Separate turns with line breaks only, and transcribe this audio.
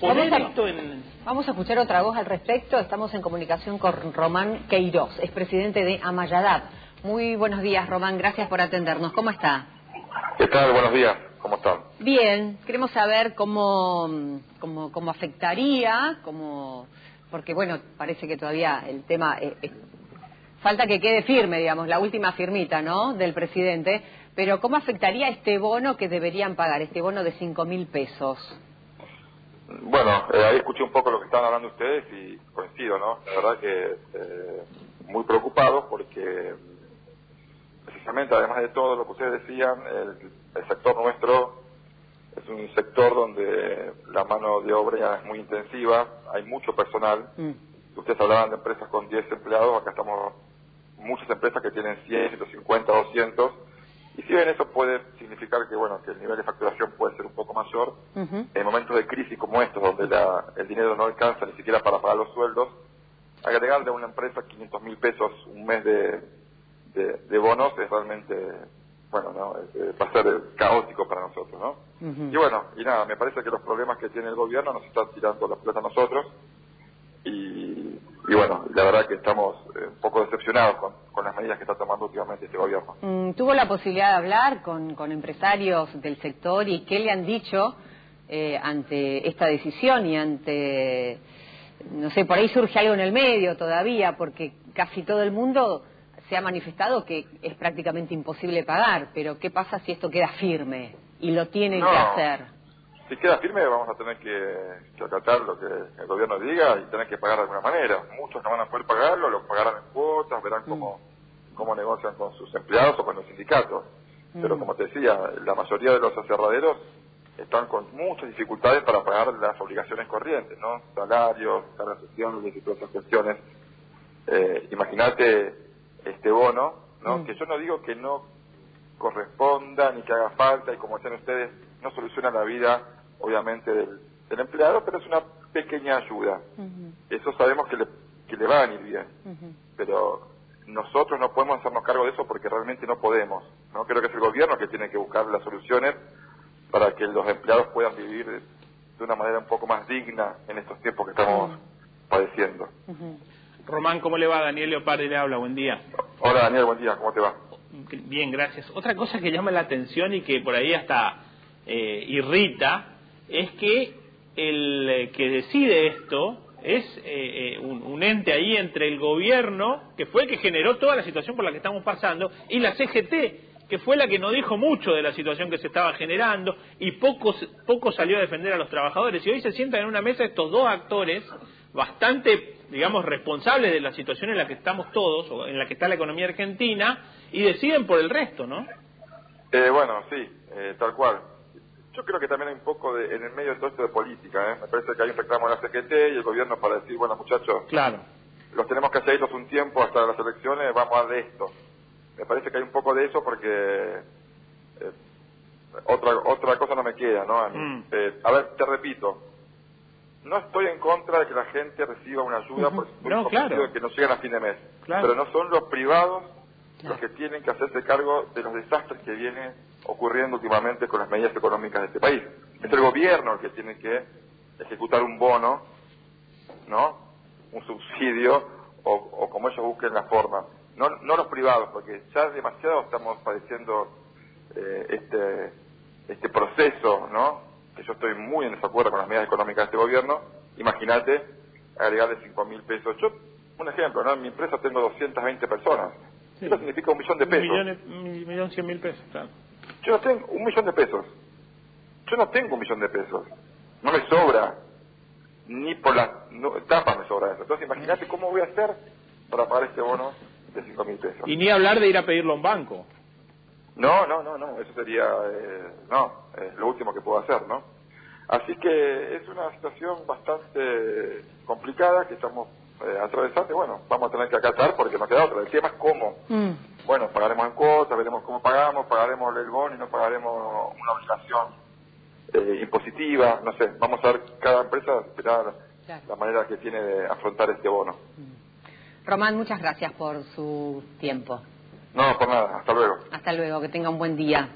poner
Vamos a-
esto en...
Vamos a escuchar otra voz al respecto. Estamos en comunicación con Román Queiroz, es presidente de Amayadab. Muy buenos días, Román. Gracias por atendernos. ¿Cómo está?
¿Qué tal? Buenos días. ¿Cómo están?
Bien. Queremos saber cómo, cómo, cómo afectaría, cómo, porque bueno, parece que todavía el tema eh, eh, falta que quede firme, digamos, la última firmita, ¿no? Del presidente. Pero cómo afectaría este bono que deberían pagar, este bono de cinco mil pesos.
Bueno, eh, ahí escuché un poco lo que estaban hablando ustedes y coincido, ¿no? La verdad que eh, muy preocupados porque precisamente, además de todo lo que ustedes decían, el, el sector nuestro es un sector donde la mano de obra es muy intensiva, hay mucho personal.
Mm.
Ustedes hablaban de empresas con 10 empleados, acá estamos muchas empresas que tienen 100, 150, 200. Y si bien eso puede significar que, bueno, que el nivel de facturación puede ser un poco mayor,
Ujú.
en momentos de crisis como estos, donde la- el dinero no alcanza ni siquiera para pagar los sueldos, agregarle a una empresa 500 mil pesos un mes de, de, de bonos es realmente, bueno, ¿no? Es- eh, va a ser caótico para nosotros, ¿no? Y bueno, y nada, me parece que los problemas que tiene el gobierno nos están tirando la pelota a nosotros y, y bueno, la verdad que estamos eh, un poco decepcionados con, con las medidas que está tomando últimamente este gobierno.
Mm, ¿Tuvo la posibilidad de hablar con, con empresarios del sector y qué le han dicho eh, ante esta decisión y ante, no sé, por ahí surge algo en el medio todavía, porque casi todo el mundo se ha manifestado que es prácticamente imposible pagar, pero ¿qué pasa si esto queda firme y lo tienen
No.
que hacer?
Si queda firme vamos a tener que, que acatar lo que el gobierno diga y tener que pagar de alguna manera. Muchos no van a poder pagarlo, lo pagarán en cuotas, verán cómo, cómo negocian con sus empleados o con los sindicatos. Pero
Mm.
como te decía, la mayoría de los aserraderos están con muchas dificultades para pagar las obligaciones corrientes, ¿no? Salarios, cargas sociales y todas esas cuestiones. Eh, Imagínate este bono, ¿no?
Mm.
Que yo no digo que no corresponda ni que haga falta y como decían ustedes, no soluciona la vida obviamente del, del empleado, pero es una pequeña ayuda. Eso sabemos que le, que le va a venir bien, pero nosotros no podemos hacernos cargo de eso porque realmente no podemos. ¿no? Creo que es el gobierno que tiene que buscar las soluciones para que los empleados puedan vivir de, una manera un poco más digna en estos tiempos que estamos padeciendo.
Román, ¿cómo le va? Daniel Leopardi le habla, buen día.
Hola Daniel, buen día, ¿cómo te va?
Bien, gracias. Otra cosa que llama la atención y que por ahí hasta eh, irrita es que el eh, que decide esto es eh, eh, un, ente ahí entre el gobierno, que fue el que generó toda la situación por la que estamos pasando, y la CGT, que fue la que no dijo mucho de la situación que se estaba generando y poco, poco salió a defender a los trabajadores. Y hoy se sientan en una mesa estos dos actores bastante, digamos, responsables de la situación en la que estamos todos, o en la que está la economía argentina, y deciden por el resto, ¿no?
Eh, bueno, sí, eh, tal cual. Yo creo que también hay un poco de, en el medio de todo esto de política, ¿eh? Me parece que hay un reclamo de la CGT y el gobierno para decir, bueno muchachos,
Claro.
los tenemos que hacer un tiempo hasta las elecciones, vamos a de esto. Me parece que hay un poco de eso porque eh, otra otra cosa no me queda, ¿no? A, mí.
Mm.
Eh, a ver, te repito, no estoy en contra de que la gente reciba una ayuda
Ujú.
por por
No, claro.
de que no llegan a fin de mes.
Claro.
Pero no son los privados. Los que tienen que hacerse cargo de los desastres que vienen ocurriendo últimamente con las medidas económicas de este país. Es el gobierno el que tiene que ejecutar un bono, ¿no? Un subsidio o, o como ellos busquen la forma. No, no los privados, porque ya demasiado estamos padeciendo eh, este, este proceso, ¿no? Que yo estoy muy en desacuerdo con las medidas económicas de este gobierno. Imagínate agregarle cinco mil pesos. Yo, un ejemplo, ¿no? En mi empresa tengo 220 personas.
Sí.
Eso significa un millón de
Un
pesos.
millón, un millón cien mil pesos, claro.
Yo no tengo un millón de pesos. Yo no tengo un millón de pesos. No me sobra. Ni por las no, tapas me sobra eso. Entonces imagínate cómo voy a hacer para pagar este bono de cinco mil pesos.
Y ni hablar de ir a pedirlo a un banco.
No, no, no, no. Eso sería, eh, no, es lo último que puedo hacer, ¿no? Así que es una situación bastante complicada que estamos eh, atravesando. y Bueno, vamos a tener que acatar porque no queda otra. El tema es cómo.
Mm.
Bueno, pagaremos en cuotas, veremos cómo pagamos, pagaremos el bono y no pagaremos una obligación eh, impositiva, no sé, vamos a ver cada empresa esperar
Claro.
la manera que tiene de afrontar este bono.
Román, muchas gracias por su tiempo.
No, por nada, hasta luego.
Hasta luego, que tenga un buen día.